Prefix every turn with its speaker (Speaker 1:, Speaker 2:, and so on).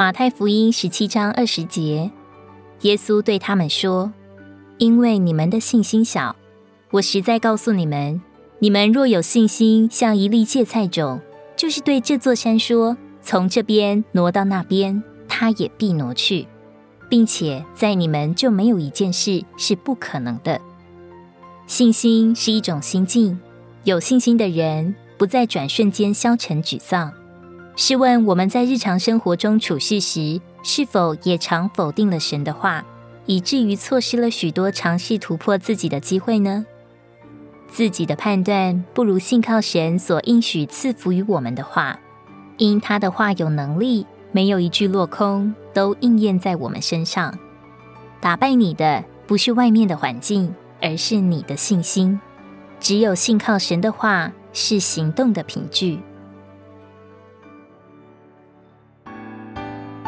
Speaker 1: 马太福音十七章二十节，耶稣对他们说：“因为你们的信心小，我实在告诉你们，你们若有信心，像一粒芥菜种，就是对这座山说：从这边挪到那边，它也必挪去，并且在你们就没有一件事是不可能的。信心是一种心境，有信心的人不在转瞬间消沉沮丧。”试问我们在日常生活中处事时，是否也常否定了神的话，以至于错失了许多尝试突破自己的机会呢？自己的判断不如信靠神所应许赐福于我们的话，因他的话有能力，没有一句落空，都应验在我们身上。打败你的不是外面的环境，而是你的信心。只有信靠神的话，是行动的凭据。